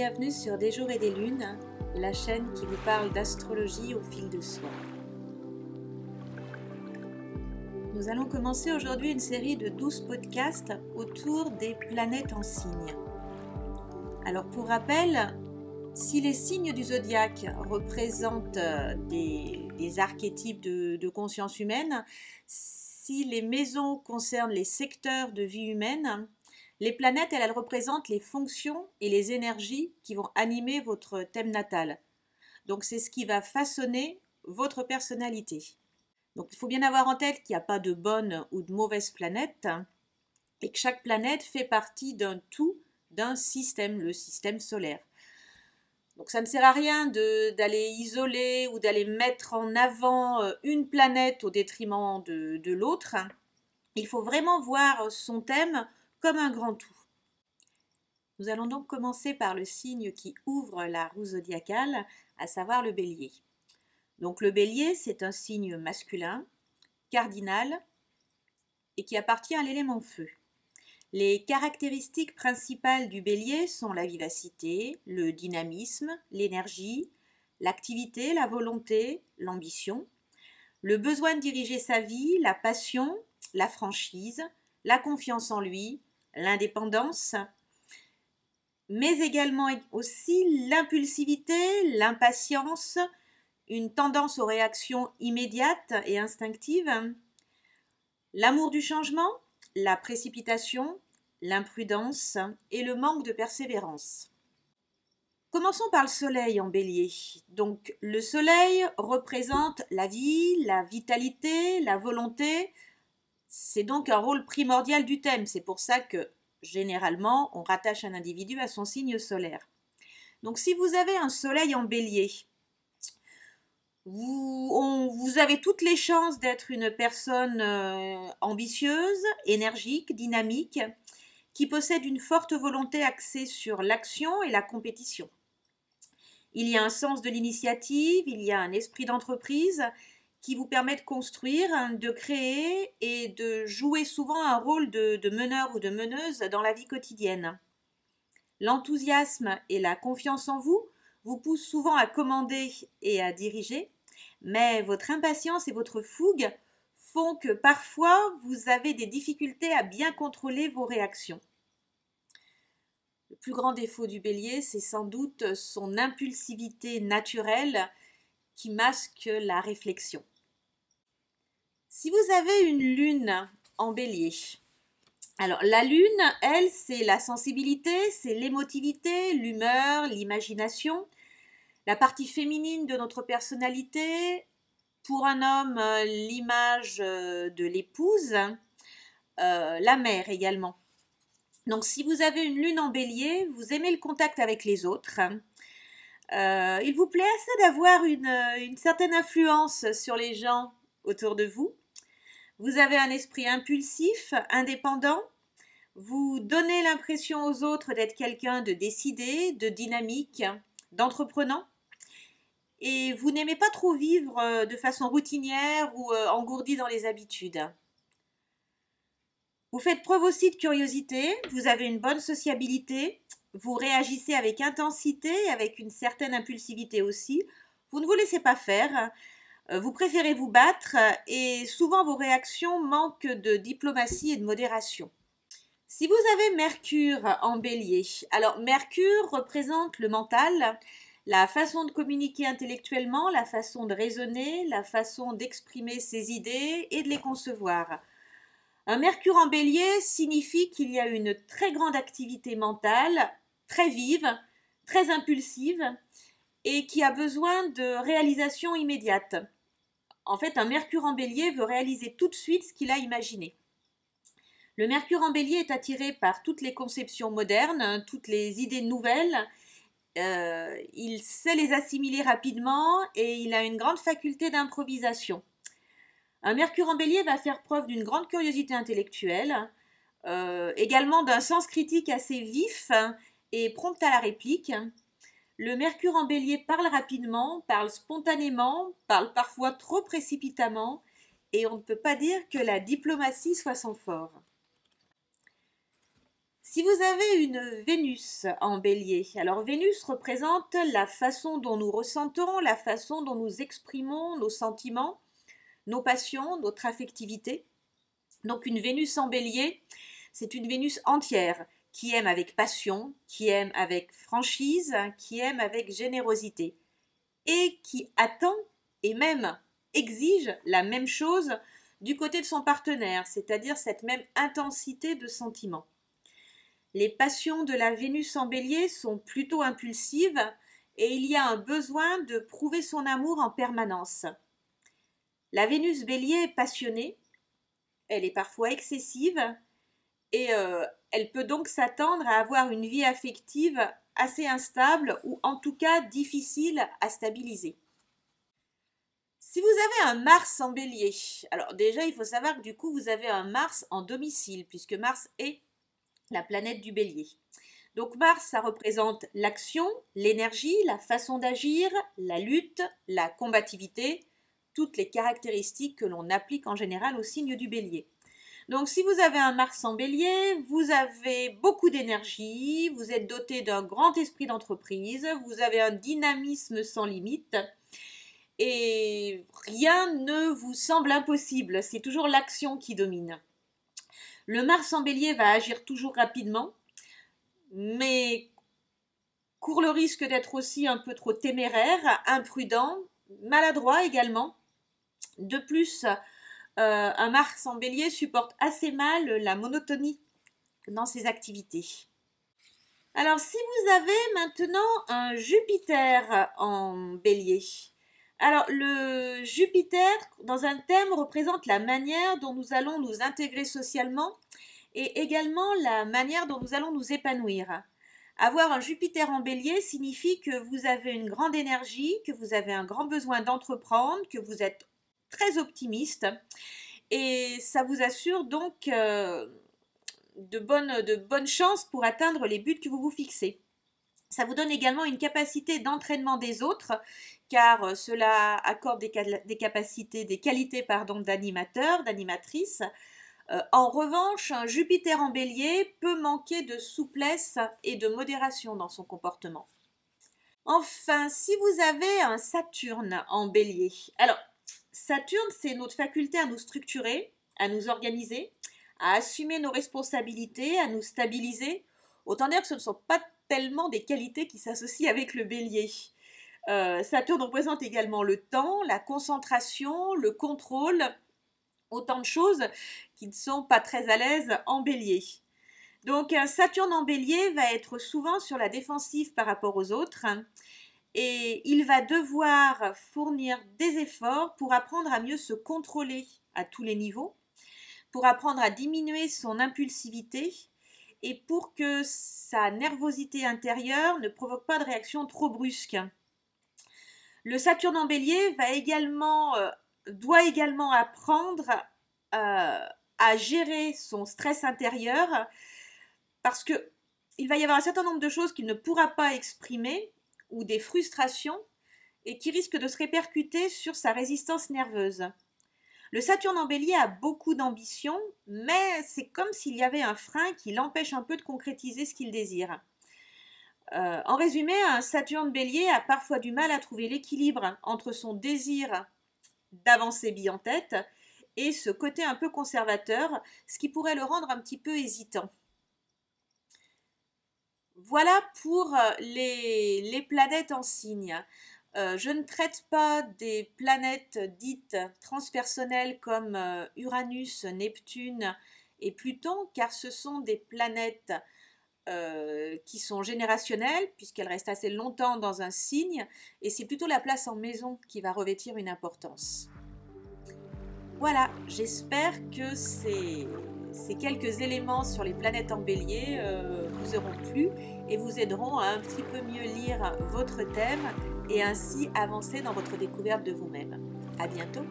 bienvenue sur Des jours et des lunes, la chaîne qui vous parle d'astrologie au fil de soi. Nous allons commencer aujourd'hui une série de 12 podcasts autour des planètes en signes. Alors pour rappel, si les signes du zodiaque représentent euh, des, archétypes de, de conscience humaine, si les maisons concernent les secteurs de vie humaine, les planètes, elles, représentent les fonctions et les énergies qui vont animer votre thème natal. Donc c'est ce qui va façonner votre personnalité. Donc il faut bien avoir en tête qu'il n'y a pas de bonne ou de mauvaise planète et que chaque planète fait partie d'un tout, d'un système, le système solaire. Donc ça ne sert à rien d'aller isoler ou d'aller mettre en avant euh, une planète au détriment de l'autre. Il faut vraiment voir son thème comme un grand tout. Nous allons donc commencer par le signe qui ouvre la roue zodiacale, à savoir le bélier. Donc le bélier, c'est un signe masculin, cardinal, et qui appartient à l'élément feu. Les caractéristiques principales du bélier sont la vivacité, le dynamisme, l'énergie, l'activité, la volonté, l'ambition, le besoin de diriger sa vie, la passion, la franchise, la confiance en lui, l'indépendance, mais également aussi l'impulsivité, l'impatience, une tendance aux réactions immédiates et instinctives, l'amour du changement, la précipitation, l'imprudence et le manque de persévérance. Commençons par le soleil en bélier. Donc le soleil représente la vie, la vitalité, la volonté, c'est donc un rôle primordial du thème. C'est pour ça que généralement on rattache un individu à son signe solaire. Donc si vous avez un soleil en bélier, vous, avez toutes les chances d'être une personne euh, ambitieuse, énergique, dynamique, qui possède une forte volonté axée sur l'action et la compétition. Il y a un sens de l'initiative, il y a un esprit d'entreprise qui vous permet de construire, de créer et de jouer souvent un rôle de, meneur ou de meneuse dans la vie quotidienne. L'enthousiasme et la confiance en vous vous poussent souvent à commander et à diriger, mais votre impatience et votre fougue font que parfois vous avez des difficultés à bien contrôler vos réactions. Le plus grand défaut du bélier, c'est sans doute son impulsivité naturelle qui masque la réflexion. Si vous avez une lune en bélier, alors la lune, elle, c'est la sensibilité, c'est l'émotivité, l'humeur, l'imagination, la partie féminine de notre personnalité. Pour un homme, l'image euh, de l'épouse, euh, la mère également. Donc si vous avez une lune en bélier, vous aimez le contact avec les autres. Il vous plaît assez d'avoir une certaine influence sur les gens autour de vous. Vous avez un esprit impulsif, indépendant. Vous donnez l'impression aux autres d'être quelqu'un de décidé, de dynamique, d'entreprenant. Et vous n'aimez pas trop vivre euh, de façon routinière ou euh, engourdi dans les habitudes. Vous faites preuve aussi de curiosité, vous avez une bonne sociabilité, vous réagissez avec intensité, avec une certaine impulsivité aussi. Vous ne vous laissez pas faire, euh, vous préférez vous battre et souvent vos réactions manquent de diplomatie et de modération. Si vous avez Mercure en bélier, alors Mercure représente le mental, la façon de communiquer intellectuellement, la façon de raisonner, la façon d'exprimer ses idées et de les concevoir. Un Mercure en bélier signifie qu'il y a une très grande activité mentale, très vive, très impulsive, et qui a besoin de réalisation immédiate. En fait, un Mercure en bélier veut réaliser tout de suite ce qu'il a imaginé. Le Mercure en bélier est attiré par toutes les conceptions modernes, toutes les idées nouvelles. Euh, il sait les assimiler rapidement et il a une grande faculté d'improvisation. Un Mercure en bélier va faire preuve d'une grande curiosité intellectuelle, euh, également d'un sens critique assez vif et prompt à la réplique. Le Mercure en bélier parle rapidement, parle spontanément, parle parfois trop précipitamment, et on ne peut pas dire que la diplomatie soit son fort. Si vous avez une Vénus en bélier, alors Vénus représente la façon dont nous ressentons, la façon dont nous exprimons nos sentiments, nos passions, notre affectivité. Donc une Vénus en bélier, c'est une Vénus entière qui aime avec passion, qui aime avec franchise, qui aime avec générosité et qui attend et même exige la même chose du côté de son partenaire, c'est-à-dire cette même intensité de sentiment. Les passions de la Vénus en bélier sont plutôt impulsives et il y a un besoin de prouver son amour en permanence. La Vénus bélier est passionnée, elle est parfois excessive et euh, elle peut donc s'attendre à avoir une vie affective assez instable ou en tout cas difficile à stabiliser. Si vous avez un Mars en bélier, alors déjà il faut savoir que du coup vous avez un Mars en domicile puisque Mars est la planète du bélier. Donc Mars, ça représente l'action, l'énergie, la façon d'agir, la lutte, la combativité, les caractéristiques que l'on applique en général au signe du bélier. Donc si vous avez un Mars en bélier, vous avez beaucoup d'énergie, vous êtes doté d'un grand esprit d'entreprise, vous avez un dynamisme sans limite et rien ne vous semble impossible, c'est toujours l'action qui domine. Le Mars en bélier va agir toujours rapidement, mais court le risque d'être aussi un peu trop téméraire, imprudent, maladroit également. De plus, euh, un Mars en bélier supporte assez mal la monotonie dans ses activités. Alors si vous avez maintenant un Jupiter en bélier, alors, le Jupiter, dans un thème, représente la manière dont nous allons nous intégrer socialement et également la manière dont nous allons nous épanouir. Avoir un Jupiter en bélier signifie que vous avez une grande énergie, que vous avez un grand besoin d'entreprendre, que vous êtes très optimiste et ça vous assure donc euh, de, bonnes, de bonnes chances pour atteindre les buts que vous vous fixez. Ça vous donne également une capacité d'entraînement des autres, car euh, cela accorde des, capacités, des qualités d'animateur, d'animatrice. Euh, en revanche, un Jupiter en bélier peut manquer de souplesse et de modération dans son comportement. Enfin, si vous avez un Saturne en bélier, alors Saturne, c'est notre faculté à nous structurer, à nous organiser, à assumer nos responsabilités, à nous stabiliser. Autant dire que ce ne sont pas tellement des qualités qui s'associent avec le bélier. Euh, Saturne représente également le temps, la concentration, le contrôle, autant de choses qui ne sont pas très à l'aise en bélier. Donc Saturne en bélier va être souvent sur la défensive par rapport aux autres et il va devoir fournir des efforts pour apprendre à mieux se contrôler à tous les niveaux, pour apprendre à diminuer son impulsivité et pour que sa nervosité intérieure ne provoque pas de réaction trop brusque. Le Saturne en bélier euh, doit également apprendre euh, à gérer son stress intérieur parce que il va y avoir un certain nombre de choses qu'il ne pourra pas exprimer ou des frustrations et qui risquent de se répercuter sur sa résistance nerveuse. Le Saturne en bélier a beaucoup d'ambition, mais c'est comme s'il y avait un frein qui l'empêche un peu de concrétiser ce qu'il désire. Euh, en résumé, un Saturne bélier a parfois du mal à trouver l'équilibre entre son désir d'avancer bille en tête et ce côté un peu conservateur, ce qui pourrait le rendre un petit peu hésitant. Voilà pour les, les planètes en signe. Euh, je ne traite pas des planètes dites transpersonnelles comme euh, Uranus, Neptune et Pluton, car ce sont des planètes euh, qui sont générationnelles, puisqu'elles restent assez longtemps dans un signe, et c'est plutôt la place en maison qui va revêtir une importance. Voilà, j'espère que ces, quelques éléments sur les planètes en bélier vous auront plu et vous aideront à un petit peu mieux lire votre thème et ainsi avancer dans votre découverte de vous-même. À bientôt!